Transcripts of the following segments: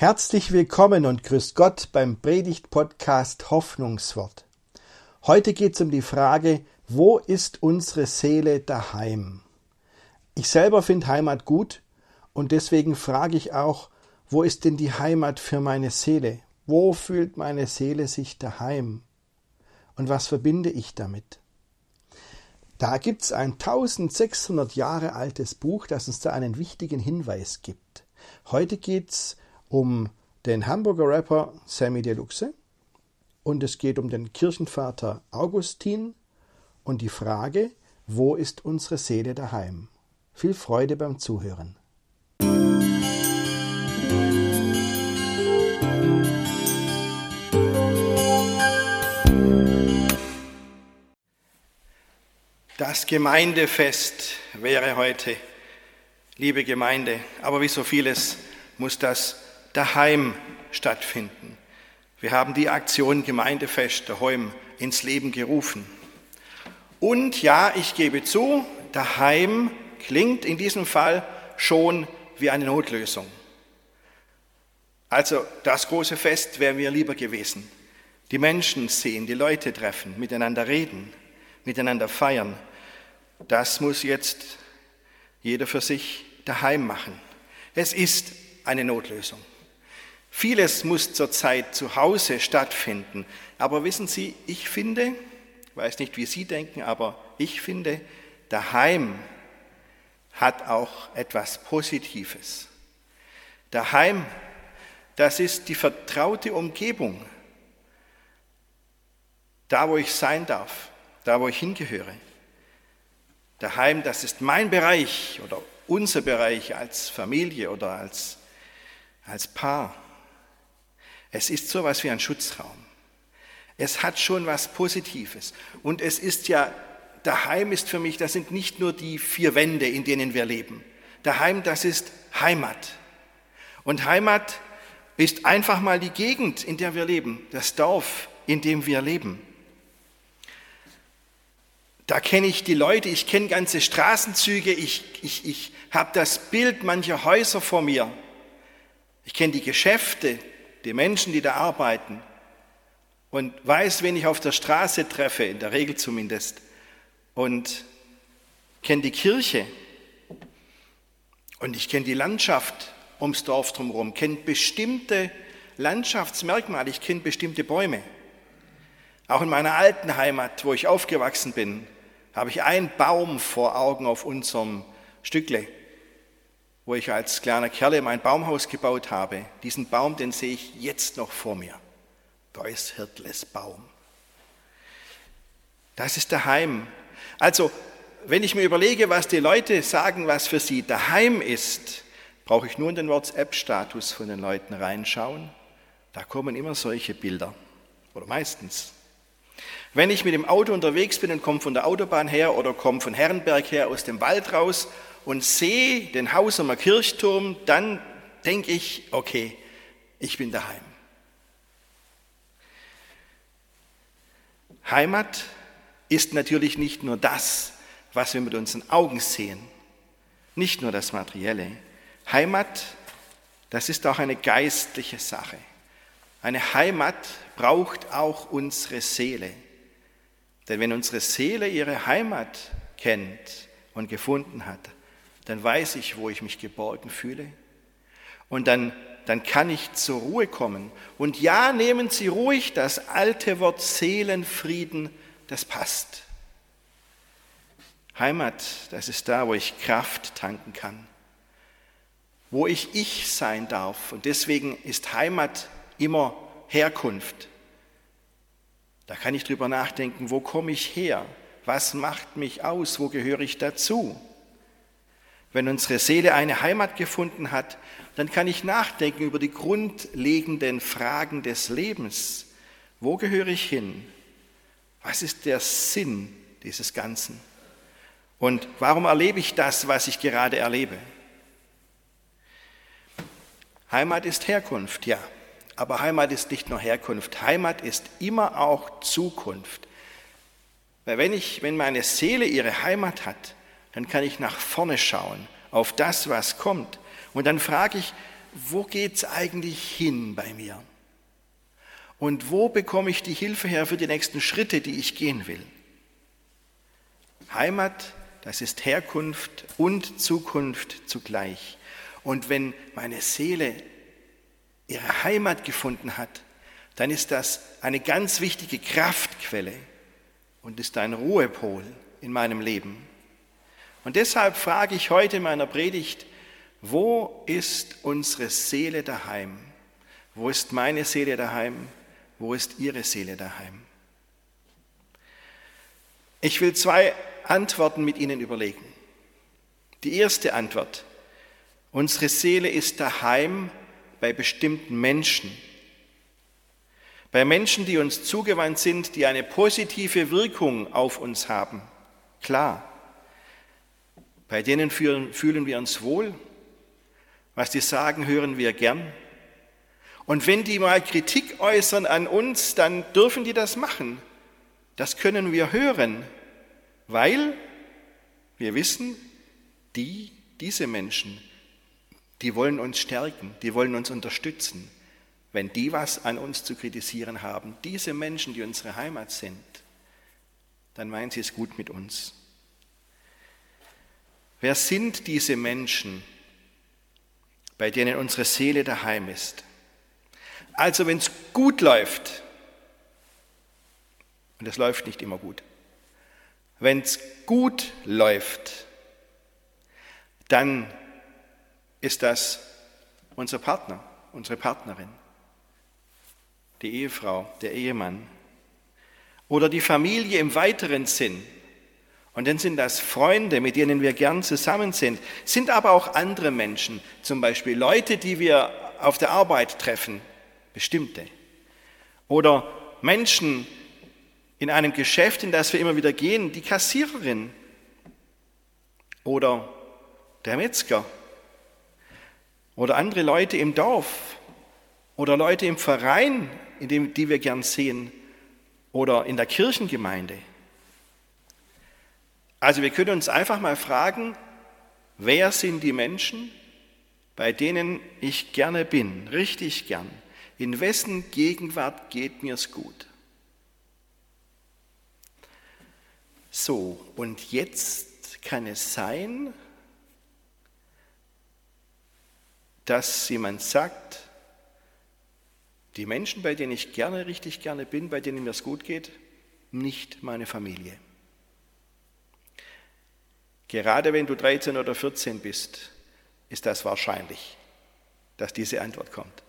Herzlich willkommen und grüß Gott beim Predigt-Podcast Hoffnungswort. Heute geht es um die Frage, wo ist unsere Seele daheim? Ich selber finde Heimat gut und deswegen frage ich auch, wo ist denn die Heimat für meine Seele? Wo fühlt meine Seele sich daheim? Und was verbinde ich damit? Da gibt es ein 1600 Jahre altes Buch, das uns da einen wichtigen Hinweis gibt. Heute geht es um den Hamburger Rapper Sammy Deluxe und es geht um den Kirchenvater Augustin und die Frage, wo ist unsere Seele daheim? Viel Freude beim Zuhören. Das Gemeindefest wäre heute, liebe Gemeinde, aber wie so vieles muss das daheim stattfinden. Wir haben die Aktion Gemeindefest daheim ins Leben gerufen. Und ja, ich gebe zu, daheim klingt in diesem Fall schon wie eine Notlösung. Also das große Fest wäre mir lieber gewesen. Die Menschen sehen, die Leute treffen, miteinander reden, miteinander feiern. Das muss jetzt jeder für sich daheim machen. Es ist eine Notlösung. Vieles muss zurzeit zu Hause stattfinden. Aber wissen Sie, ich finde, weiß nicht, wie Sie denken, aber ich finde, daheim hat auch etwas Positives. Daheim, das ist die vertraute Umgebung. Da, wo ich sein darf, da, wo ich hingehöre. Daheim, das ist mein Bereich oder unser Bereich als Familie oder als, als Paar. Es ist so etwas wie ein Schutzraum. Es hat schon was Positives. Und es ist ja, daheim ist für mich, das sind nicht nur die vier Wände, in denen wir leben. Daheim, das ist Heimat. Und Heimat ist einfach mal die Gegend, in der wir leben, das Dorf, in dem wir leben. Da kenne ich die Leute, ich kenne ganze Straßenzüge, ich, ich, ich habe das Bild mancher Häuser vor mir. Ich kenne die Geschäfte, die Menschen, die da arbeiten und weiß, wen ich auf der Straße treffe, in der Regel zumindest, und kenne die Kirche und ich kenne die Landschaft ums Dorf drumherum, kenne bestimmte Landschaftsmerkmale, ich kenne bestimmte Bäume. Auch in meiner alten Heimat, wo ich aufgewachsen bin, habe ich einen Baum vor Augen auf unserem Stückle wo ich als kleiner Kerl mein Baumhaus gebaut habe. Diesen Baum, den sehe ich jetzt noch vor mir. Beuys Hirtles Baum. Das ist daheim. Also, wenn ich mir überlege, was die Leute sagen, was für sie daheim ist, brauche ich nur in den WhatsApp-Status von den Leuten reinschauen. Da kommen immer solche Bilder. Oder meistens. Wenn ich mit dem Auto unterwegs bin und komme von der Autobahn her oder komme von Herrenberg her aus dem Wald raus und sehe den Hausumer Kirchturm, dann denke ich, okay, ich bin daheim. Heimat ist natürlich nicht nur das, was wir mit unseren Augen sehen, nicht nur das Materielle. Heimat, das ist auch eine geistliche Sache. Eine Heimat braucht auch unsere Seele. Denn wenn unsere Seele ihre Heimat kennt und gefunden hat, dann weiß ich, wo ich mich geborgen fühle. Und dann, dann kann ich zur Ruhe kommen. Und ja, nehmen Sie ruhig das alte Wort Seelenfrieden, das passt. Heimat, das ist da, wo ich Kraft tanken kann, wo ich ich sein darf. Und deswegen ist Heimat immer Herkunft. Da kann ich drüber nachdenken, wo komme ich her? Was macht mich aus? Wo gehöre ich dazu? Wenn unsere Seele eine Heimat gefunden hat, dann kann ich nachdenken über die grundlegenden Fragen des Lebens. Wo gehöre ich hin? Was ist der Sinn dieses Ganzen? Und warum erlebe ich das, was ich gerade erlebe? Heimat ist Herkunft, ja. Aber Heimat ist nicht nur Herkunft. Heimat ist immer auch Zukunft. Weil wenn, ich, wenn meine Seele ihre Heimat hat, dann kann ich nach vorne schauen, auf das, was kommt. Und dann frage ich, wo geht es eigentlich hin bei mir? Und wo bekomme ich die Hilfe her für die nächsten Schritte, die ich gehen will? Heimat, das ist Herkunft und Zukunft zugleich. Und wenn meine Seele ihre Heimat gefunden hat, dann ist das eine ganz wichtige Kraftquelle und ist ein Ruhepol in meinem Leben. Und deshalb frage ich heute in meiner Predigt, wo ist unsere Seele daheim? Wo ist meine Seele daheim? Wo ist Ihre Seele daheim? Ich will zwei Antworten mit Ihnen überlegen. Die erste Antwort. Unsere Seele ist daheim bei bestimmten Menschen. Bei Menschen, die uns zugewandt sind, die eine positive Wirkung auf uns haben. Klar. Bei denen fühlen wir uns wohl. Was die sagen, hören wir gern. Und wenn die mal Kritik äußern an uns, dann dürfen die das machen. Das können wir hören, weil wir wissen, die, diese Menschen, die wollen uns stärken, die wollen uns unterstützen. Wenn die was an uns zu kritisieren haben, diese Menschen, die unsere Heimat sind, dann meinen sie es gut mit uns. Wer sind diese Menschen, bei denen unsere Seele daheim ist? Also wenn es gut läuft, und es läuft nicht immer gut, wenn es gut läuft, dann ist das unser Partner, unsere Partnerin, die Ehefrau, der Ehemann oder die Familie im weiteren Sinn. Und dann sind das Freunde, mit denen wir gern zusammen sind, sind aber auch andere Menschen, zum Beispiel Leute, die wir auf der Arbeit treffen, bestimmte. Oder Menschen in einem Geschäft, in das wir immer wieder gehen, die Kassiererin. Oder der Metzger. Oder andere Leute im Dorf. Oder Leute im Verein, in dem, die wir gern sehen. Oder in der Kirchengemeinde. Also wir können uns einfach mal fragen, wer sind die Menschen, bei denen ich gerne bin, richtig gern? In wessen Gegenwart geht mir's gut? So, und jetzt kann es sein, dass jemand sagt, die Menschen, bei denen ich gerne, richtig gerne bin, bei denen mir es gut geht, nicht meine Familie. Gerade wenn du 13 oder 14 bist, ist das wahrscheinlich, dass diese Antwort kommt.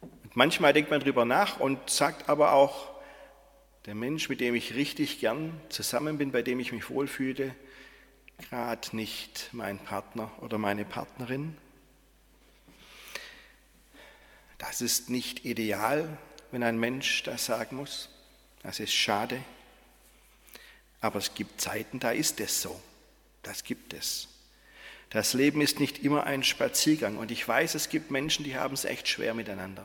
Und manchmal denkt man darüber nach und sagt aber auch, der Mensch, mit dem ich richtig gern zusammen bin, bei dem ich mich wohlfühle, gerade nicht mein Partner oder meine Partnerin. Das ist nicht ideal, wenn ein Mensch das sagen muss. Das ist schade. Aber es gibt Zeiten, da ist es so. Das gibt es. Das Leben ist nicht immer ein Spaziergang. Und ich weiß, es gibt Menschen, die haben es echt schwer miteinander.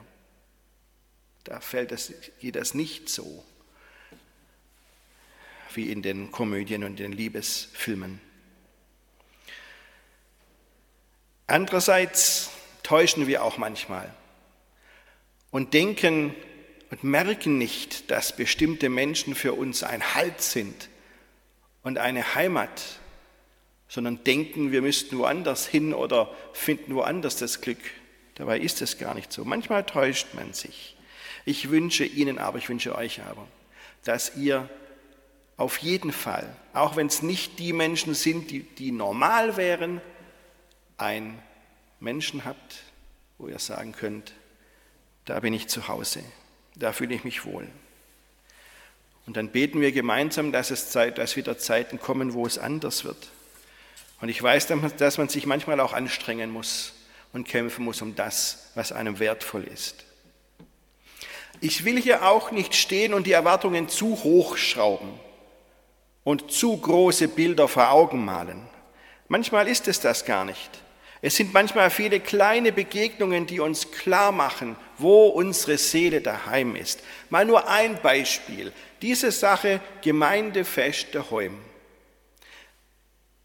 Da fällt es, geht das nicht so wie in den Komödien und den Liebesfilmen. Andererseits täuschen wir auch manchmal und denken und merken nicht, dass bestimmte Menschen für uns ein Halt sind und eine Heimat, sondern denken, wir müssten woanders hin oder finden woanders das Glück. Dabei ist es gar nicht so. Manchmal täuscht man sich. Ich wünsche Ihnen aber, ich wünsche euch aber, dass ihr auf jeden Fall, auch wenn es nicht die Menschen sind, die, die normal wären, ein Menschen habt, wo ihr sagen könnt, da bin ich zu Hause, da fühle ich mich wohl. Und dann beten wir gemeinsam, dass, es Zeit, dass wieder Zeiten kommen, wo es anders wird. Und ich weiß, dass man sich manchmal auch anstrengen muss und kämpfen muss um das, was einem wertvoll ist. Ich will hier auch nicht stehen und die Erwartungen zu hoch schrauben und zu große Bilder vor Augen malen. Manchmal ist es das gar nicht. Es sind manchmal viele kleine Begegnungen, die uns klar machen, wo unsere Seele daheim ist. Mal nur ein Beispiel. Diese Sache Gemeindefest der Heum.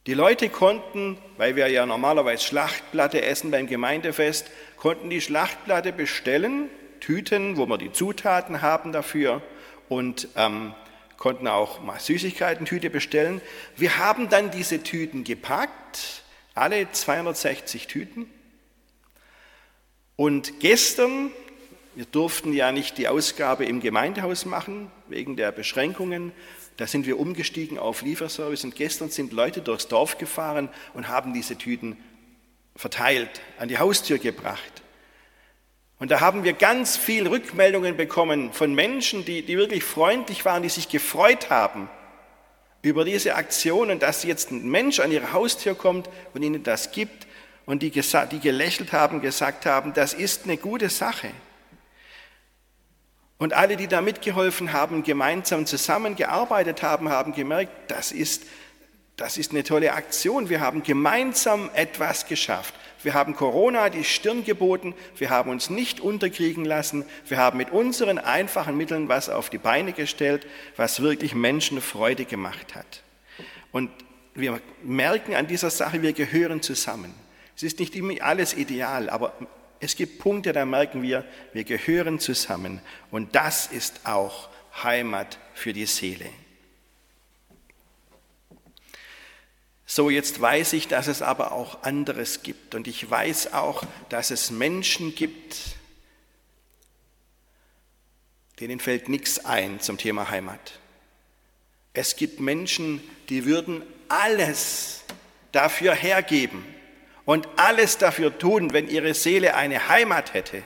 Die Leute konnten, weil wir ja normalerweise Schlachtplatte essen beim Gemeindefest, konnten die Schlachtplatte bestellen, Tüten, wo wir die Zutaten haben dafür und ähm, konnten auch mal Süßigkeiten-Tüte bestellen. Wir haben dann diese Tüten gepackt, alle 260 Tüten. Und gestern, wir durften ja nicht die Ausgabe im Gemeindehaus machen, wegen der Beschränkungen, da sind wir umgestiegen auf Lieferservice und gestern sind Leute durchs Dorf gefahren und haben diese Tüten verteilt, an die Haustür gebracht. Und da haben wir ganz viele Rückmeldungen bekommen von Menschen, die, die wirklich freundlich waren, die sich gefreut haben über diese Aktion und dass jetzt ein Mensch an ihre Haustür kommt und ihnen das gibt und die, die gelächelt haben, gesagt haben, das ist eine gute Sache. Und alle, die da mitgeholfen haben, gemeinsam zusammengearbeitet haben, haben gemerkt, das ist, das ist eine tolle Aktion. Wir haben gemeinsam etwas geschafft. Wir haben Corona die Stirn geboten. Wir haben uns nicht unterkriegen lassen. Wir haben mit unseren einfachen Mitteln was auf die Beine gestellt, was wirklich Menschen Freude gemacht hat. Und wir merken an dieser Sache, wir gehören zusammen. Es ist nicht immer alles ideal, aber es gibt Punkte, da merken wir, wir gehören zusammen. Und das ist auch Heimat für die Seele. So, jetzt weiß ich, dass es aber auch anderes gibt. Und ich weiß auch, dass es Menschen gibt, denen fällt nichts ein zum Thema Heimat. Es gibt Menschen, die würden alles dafür hergeben, und alles dafür tun, wenn ihre Seele eine Heimat hätte.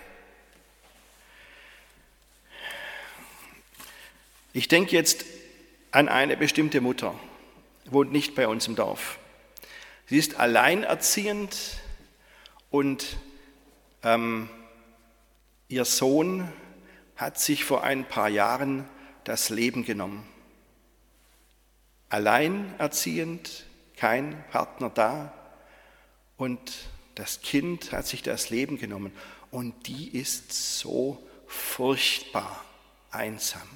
Ich denke jetzt an eine bestimmte Mutter, wohnt nicht bei uns im Dorf. Sie ist alleinerziehend und ähm, ihr Sohn hat sich vor ein paar Jahren das Leben genommen. Alleinerziehend, kein Partner da, und das Kind hat sich das Leben genommen und die ist so furchtbar einsam.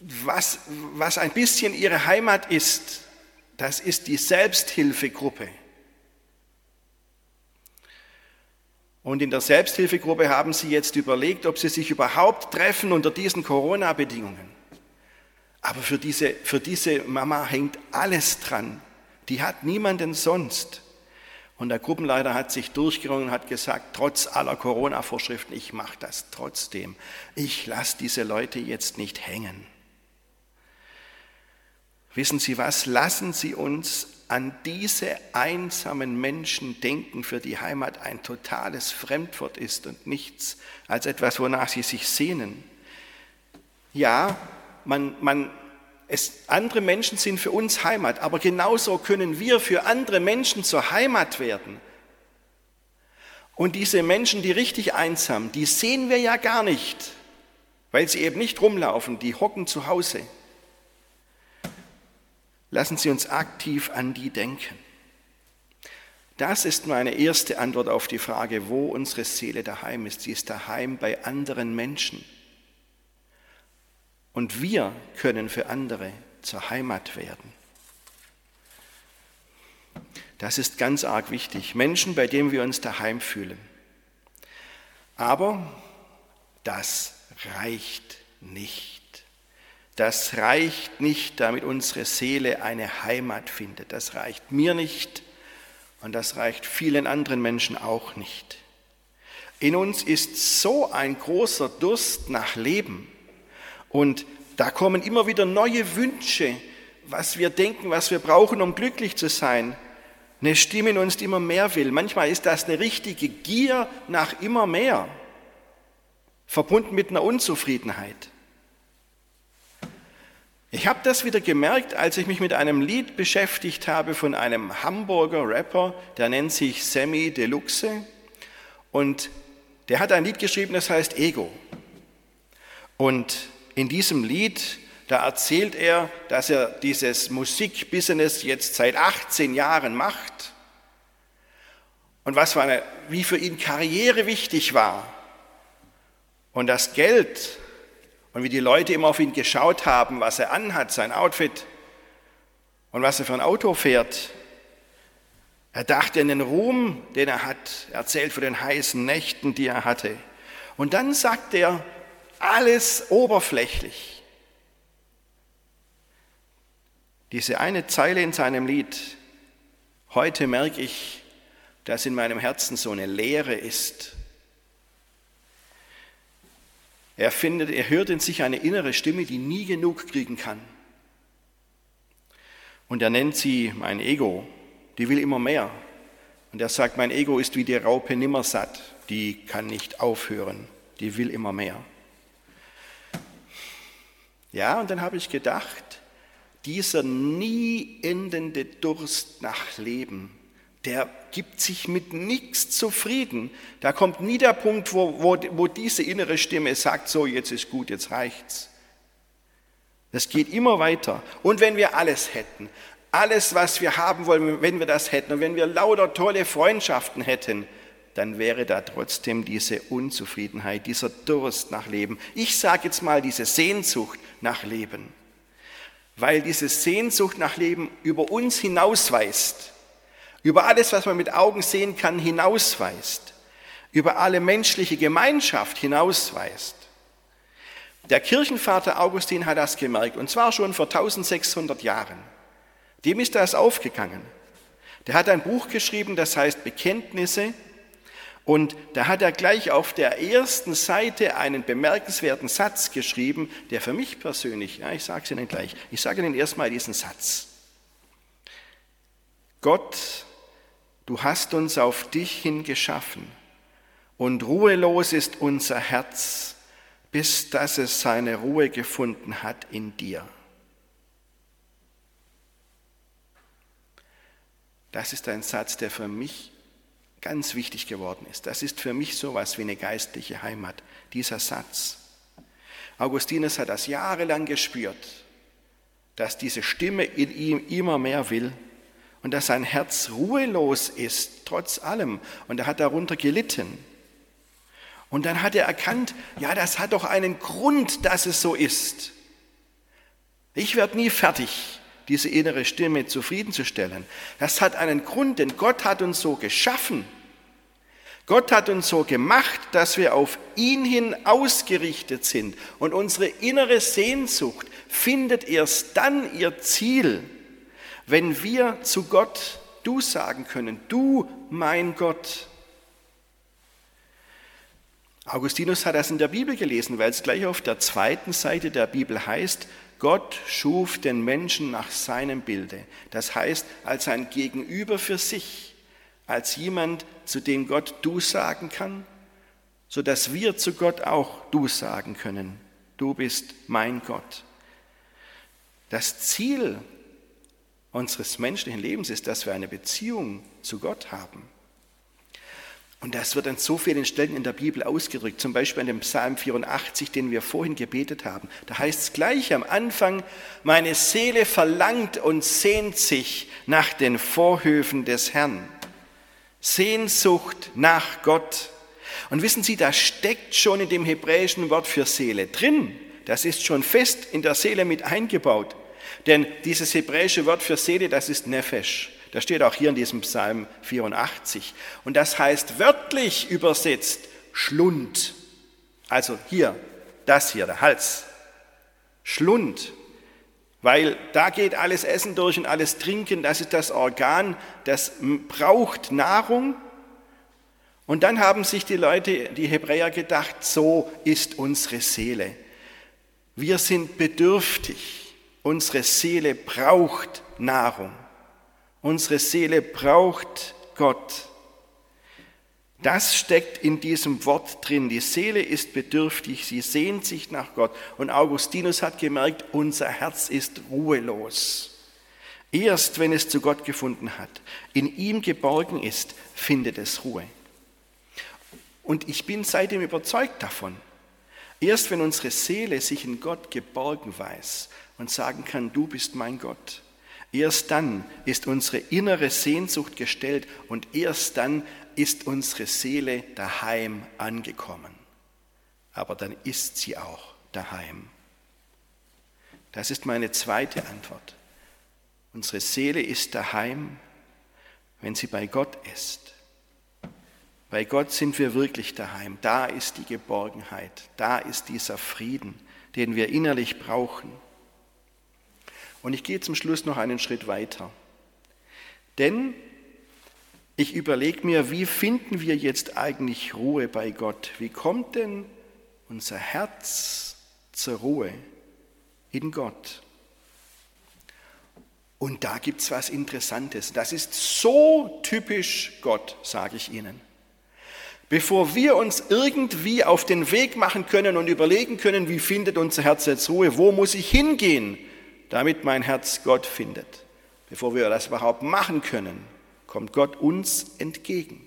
Was, was ein bisschen ihre Heimat ist, das ist die Selbsthilfegruppe. Und in der Selbsthilfegruppe haben sie jetzt überlegt, ob sie sich überhaupt treffen unter diesen Corona-Bedingungen. Aber für diese, für diese Mama hängt alles dran. Die hat niemanden sonst. Und der Gruppenleiter hat sich durchgerungen und hat gesagt, trotz aller Corona-Vorschriften, ich mache das trotzdem. Ich lasse diese Leute jetzt nicht hängen. Wissen Sie was? Lassen Sie uns an diese einsamen Menschen denken, für die Heimat ein totales Fremdwort ist und nichts als etwas, wonach sie sich sehnen. Ja, man, man, es, andere Menschen sind für uns Heimat, aber genauso können wir für andere Menschen zur Heimat werden. Und diese Menschen, die richtig einsam, die sehen wir ja gar nicht, weil sie eben nicht rumlaufen, die hocken zu Hause. Lassen Sie uns aktiv an die denken. Das ist meine erste Antwort auf die Frage, wo unsere Seele daheim ist. Sie ist daheim bei anderen Menschen. Und wir können für andere zur Heimat werden. Das ist ganz arg wichtig. Menschen, bei denen wir uns daheim fühlen. Aber das reicht nicht. Das reicht nicht, damit unsere Seele eine Heimat findet. Das reicht mir nicht und das reicht vielen anderen Menschen auch nicht. In uns ist so ein großer Durst nach Leben, und da kommen immer wieder neue Wünsche, was wir denken, was wir brauchen, um glücklich zu sein. Eine Stimme in uns, die immer mehr will. Manchmal ist das eine richtige Gier nach immer mehr, verbunden mit einer Unzufriedenheit. Ich habe das wieder gemerkt, als ich mich mit einem Lied beschäftigt habe von einem Hamburger Rapper, der nennt sich Sammy Deluxe. Und der hat ein Lied geschrieben, das heißt Ego. Und in diesem Lied, da erzählt er, dass er dieses Musikbusiness jetzt seit 18 Jahren macht und was für eine, wie für ihn Karriere wichtig war und das Geld Und wie die Leute immer auf ihn geschaut haben, was er anhat, sein Outfit und was er für ein Auto fährt. Er dachte an den Ruhm, den er hat, er erzählt von den heißen Nächten, die er hatte. Und dann sagt er alles oberflächlich. Diese eine Zeile in seinem Lied, heute merke ich, dass in meinem Herzen so eine Leere ist. Er findet, er hört in sich eine innere Stimme, die nie genug kriegen kann. Und er nennt sie mein Ego, die will immer mehr. Und er sagt, mein Ego ist wie die Raupe nimmersatt, die kann nicht aufhören, die will immer mehr. Ja, und dann habe ich gedacht, dieser nie endende Durst nach Leben, der gibt sich mit nichts zufrieden. Da kommt nie der Punkt, wo, wo, wo diese innere Stimme sagt, so jetzt ist gut, jetzt reicht's. Das geht immer weiter. Und wenn wir alles hätten, alles, was wir haben wollen, wenn wir das hätten und wenn wir lauter tolle Freundschaften hätten, dann wäre da trotzdem diese Unzufriedenheit, dieser Durst nach Leben. Ich sage jetzt mal diese Sehnsucht nach Leben, weil diese Sehnsucht nach Leben über uns hinausweist, über alles, was man mit Augen sehen kann, hinausweist, über alle menschliche Gemeinschaft hinausweist. Der Kirchenvater Augustin hat das gemerkt, und zwar schon vor 1600 Jahren. Dem ist das aufgegangen. Der hat ein Buch geschrieben, das heißt Bekenntnisse. Und da hat er gleich auf der ersten Seite einen bemerkenswerten Satz geschrieben, der für mich persönlich, ja, ich sage es Ihnen gleich, ich sage Ihnen erstmal diesen Satz. Gott, du hast uns auf dich hin geschaffen und ruhelos ist unser Herz, bis dass es seine Ruhe gefunden hat in dir. Das ist ein Satz, der für mich ganz wichtig geworden ist. Das ist für mich sowas wie eine geistliche Heimat, dieser Satz. Augustinus hat das jahrelang gespürt, dass diese Stimme in ihm immer mehr will und dass sein Herz ruhelos ist, trotz allem. Und er hat darunter gelitten. Und dann hat er erkannt, ja, das hat doch einen Grund, dass es so ist. Ich werde nie fertig diese innere Stimme zufriedenzustellen. Das hat einen Grund, denn Gott hat uns so geschaffen. Gott hat uns so gemacht, dass wir auf ihn hin ausgerichtet sind. Und unsere innere Sehnsucht findet erst dann ihr Ziel, wenn wir zu Gott du sagen können, du mein Gott. Augustinus hat das in der Bibel gelesen, weil es gleich auf der zweiten Seite der Bibel heißt, Gott schuf den Menschen nach seinem Bilde. Das heißt, als ein Gegenüber für sich, als jemand, zu dem Gott du sagen kann, sodass wir zu Gott auch du sagen können. Du bist mein Gott. Das Ziel unseres menschlichen Lebens ist, dass wir eine Beziehung zu Gott haben. Und das wird an so vielen Stellen in der Bibel ausgedrückt, zum Beispiel in dem Psalm 84, den wir vorhin gebetet haben. Da heißt es gleich am Anfang, meine Seele verlangt und sehnt sich nach den Vorhöfen des Herrn. Sehnsucht nach Gott. Und wissen Sie, da steckt schon in dem hebräischen Wort für Seele drin. Das ist schon fest in der Seele mit eingebaut. Denn dieses hebräische Wort für Seele, das ist Nefesh. Das steht auch hier in diesem Psalm 84. Und das heißt wörtlich übersetzt Schlund. Also hier, das hier, der Hals. Schlund. Weil da geht alles Essen durch und alles Trinken, das ist das Organ, das braucht Nahrung. Und dann haben sich die Leute, die Hebräer gedacht, so ist unsere Seele. Wir sind bedürftig. Unsere Seele braucht Nahrung. Unsere Seele braucht Gott. Das steckt in diesem Wort drin. Die Seele ist bedürftig, sie sehnt sich nach Gott. Und Augustinus hat gemerkt, unser Herz ist ruhelos. Erst wenn es zu Gott gefunden hat, in ihm geborgen ist, findet es Ruhe. Und ich bin seitdem überzeugt davon. Erst wenn unsere Seele sich in Gott geborgen weiß und sagen kann, du bist mein Gott, Erst dann ist unsere innere Sehnsucht gestellt und erst dann ist unsere Seele daheim angekommen. Aber dann ist sie auch daheim? Das ist meine zweite Antwort. Unsere Seele ist daheim, wenn sie bei Gott ist. Bei Gott sind wir wirklich daheim. Da ist die Geborgenheit. Da ist dieser Frieden, den wir innerlich brauchen. Und ich gehe zum Schluss noch einen Schritt weiter. Denn ich überlege mir, wie finden wir jetzt eigentlich Ruhe bei Gott? Wie kommt denn unser Herz zur Ruhe in Gott? Und da gibt es was Interessantes. Das ist so typisch Gott, sage ich Ihnen. Bevor wir uns irgendwie auf den Weg machen können und überlegen können, wie findet unser Herz jetzt Ruhe, wo muss ich hingehen, damit mein Herz Gott findet. Bevor wir das überhaupt machen können, kommt Gott uns entgegen.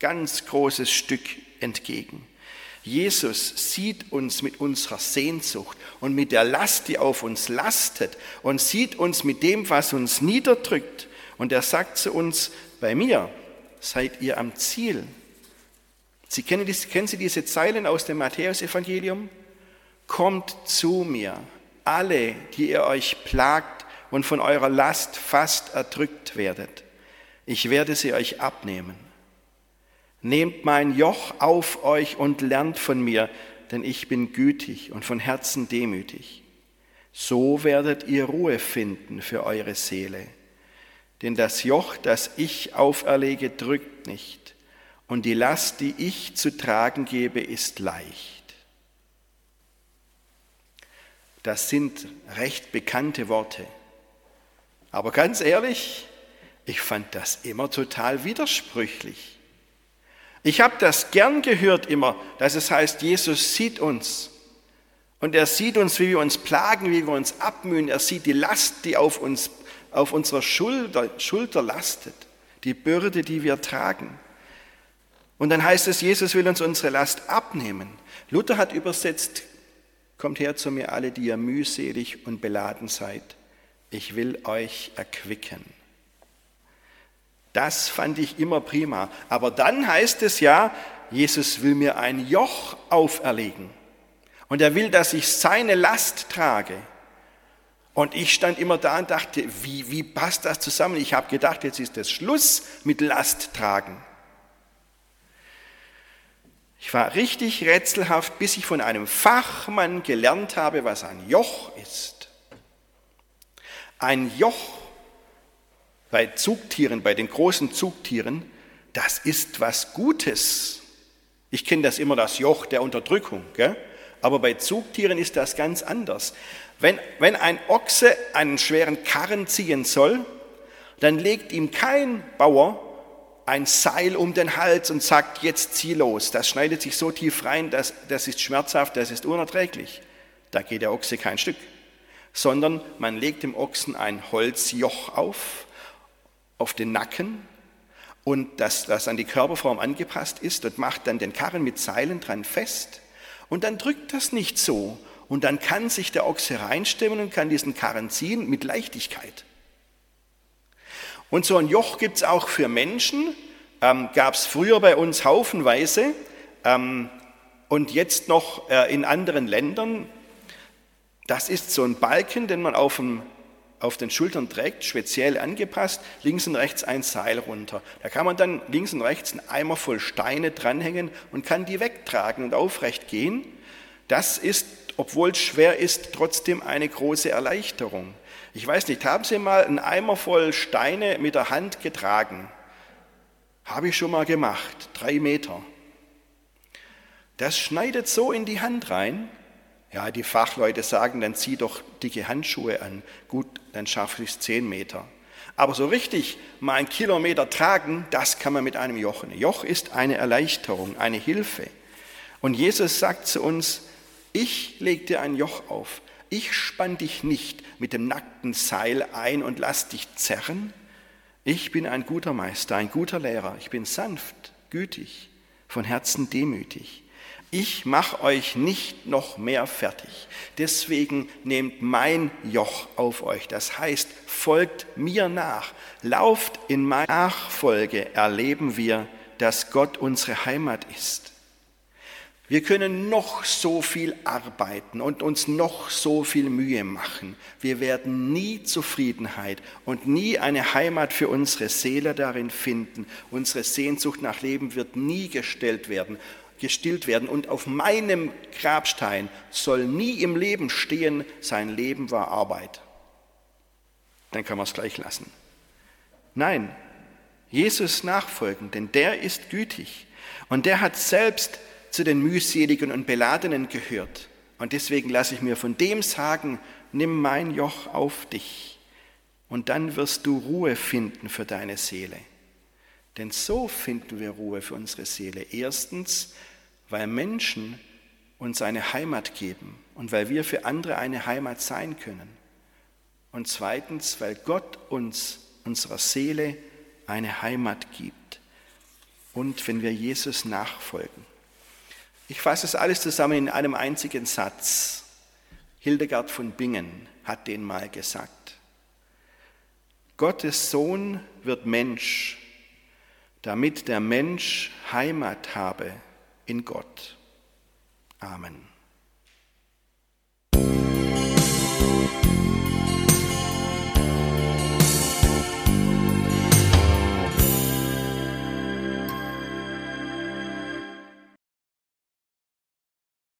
Ganz großes Stück entgegen. Jesus sieht uns mit unserer Sehnsucht und mit der Last, die auf uns lastet und sieht uns mit dem, was uns niederdrückt. Und er sagt zu uns, bei mir seid ihr am Ziel. Sie kennen, kennen Sie diese Zeilen aus dem Matthäusevangelium? Kommt zu mir, alle, die ihr euch plagt und von eurer Last fast erdrückt werdet. Ich werde sie euch abnehmen. Nehmt mein Joch auf euch und lernt von mir, denn ich bin gütig und von Herzen demütig. So werdet ihr Ruhe finden für eure Seele. Denn das Joch, das ich auferlege, drückt nicht, und die Last, die ich zu tragen gebe, ist leicht. Das sind recht bekannte Worte. Aber ganz ehrlich, ich fand das immer total widersprüchlich. Ich habe das gern gehört immer, dass es heißt, Jesus sieht uns. Und er sieht uns, wie wir uns plagen, wie wir uns abmühen. Er sieht die Last, die auf uns, auf unserer Schulter, Schulter lastet. Die Bürde, die wir tragen. Und dann heißt es, Jesus will uns unsere Last abnehmen. Luther hat übersetzt, kommt her zu mir alle, die ihr mühselig und beladen seid. Ich will euch erquicken. Das fand ich immer prima. Aber dann heißt es ja, Jesus will mir ein Joch auferlegen. Und er will, dass ich seine Last trage. Und ich stand immer da und dachte, wie, wie passt das zusammen? Ich habe gedacht, jetzt ist es Schluss mit Last tragen. Ich war richtig rätselhaft, bis ich von einem Fachmann gelernt habe, was ein Joch ist. Ein Joch bei Zugtieren, bei den großen Zugtieren, das ist was Gutes. Ich kenne das immer, das Joch der Unterdrückung. Gell? Aber bei Zugtieren ist das ganz anders. Wenn, wenn ein Ochse einen schweren Karren ziehen soll, dann legt ihm kein Bauer ein Seil um den Hals und sagt, jetzt zieh los. Das schneidet sich so tief rein, dass, das ist schmerzhaft, das ist unerträglich. Da geht der Ochse kein Stück. Sondern man legt dem Ochsen ein Holzjoch auf auf den Nacken und das, das an die Körperform angepasst ist und macht dann den Karren mit Seilen dran fest und dann drückt das nicht so und dann kann sich der Ochse reinstemmen und kann diesen Karren ziehen mit Leichtigkeit. Und so ein Joch gibt es auch für Menschen, ähm, gab es früher bei uns haufenweise ähm, und jetzt noch äh, in anderen Ländern. Das ist so ein Balken, den man auf dem auf den Schultern trägt, speziell angepasst, links und rechts ein Seil runter. Da kann man dann links und rechts einen Eimer voll Steine dranhängen und kann die wegtragen und aufrecht gehen. Das ist, obwohl es schwer ist, trotzdem eine große Erleichterung. Ich weiß nicht, haben Sie mal einen Eimer voll Steine mit der Hand getragen? Habe ich schon mal gemacht, drei Meter. Das schneidet so in die Hand rein, ja, die Fachleute sagen, dann zieh doch dicke Handschuhe an. Gut, dann schaffe ich es zehn Meter. Aber so richtig mal einen Kilometer tragen, das kann man mit einem Joch. Ein Joch ist eine Erleichterung, eine Hilfe. Und Jesus sagt zu uns, ich leg dir ein Joch auf. Ich spann dich nicht mit dem nackten Seil ein und lass dich zerren. Ich bin ein guter Meister, ein guter Lehrer. Ich bin sanft, gütig, von Herzen demütig ich mache euch nicht noch mehr fertig. Deswegen nehmt mein Joch auf euch. Das heißt, folgt mir nach. Lauft in meine Nachfolge, erleben wir, dass Gott unsere Heimat ist. Wir können noch so viel arbeiten und uns noch so viel Mühe machen. Wir werden nie Zufriedenheit und nie eine Heimat für unsere Seele darin finden. Unsere Sehnsucht nach Leben wird nie gestellt werden, gestillt werden. Und auf meinem Grabstein soll nie im Leben stehen, sein Leben war Arbeit. Dann kann man es gleich lassen. Nein, Jesus nachfolgen, denn der ist gütig und der hat selbst zu den mühseligen und beladenen gehört. Und deswegen lasse ich mir von dem sagen, nimm mein Joch auf dich und dann wirst du Ruhe finden für deine Seele. Denn so finden wir Ruhe für unsere Seele. Erstens, weil Menschen uns eine Heimat geben und weil wir für andere eine Heimat sein können. Und zweitens, weil Gott uns, unserer Seele, eine Heimat gibt. Und wenn wir Jesus nachfolgen. Ich fasse es alles zusammen in einem einzigen Satz. Hildegard von Bingen hat den mal gesagt. Gottes Sohn wird Mensch, damit der Mensch Heimat habe in Gott. Amen.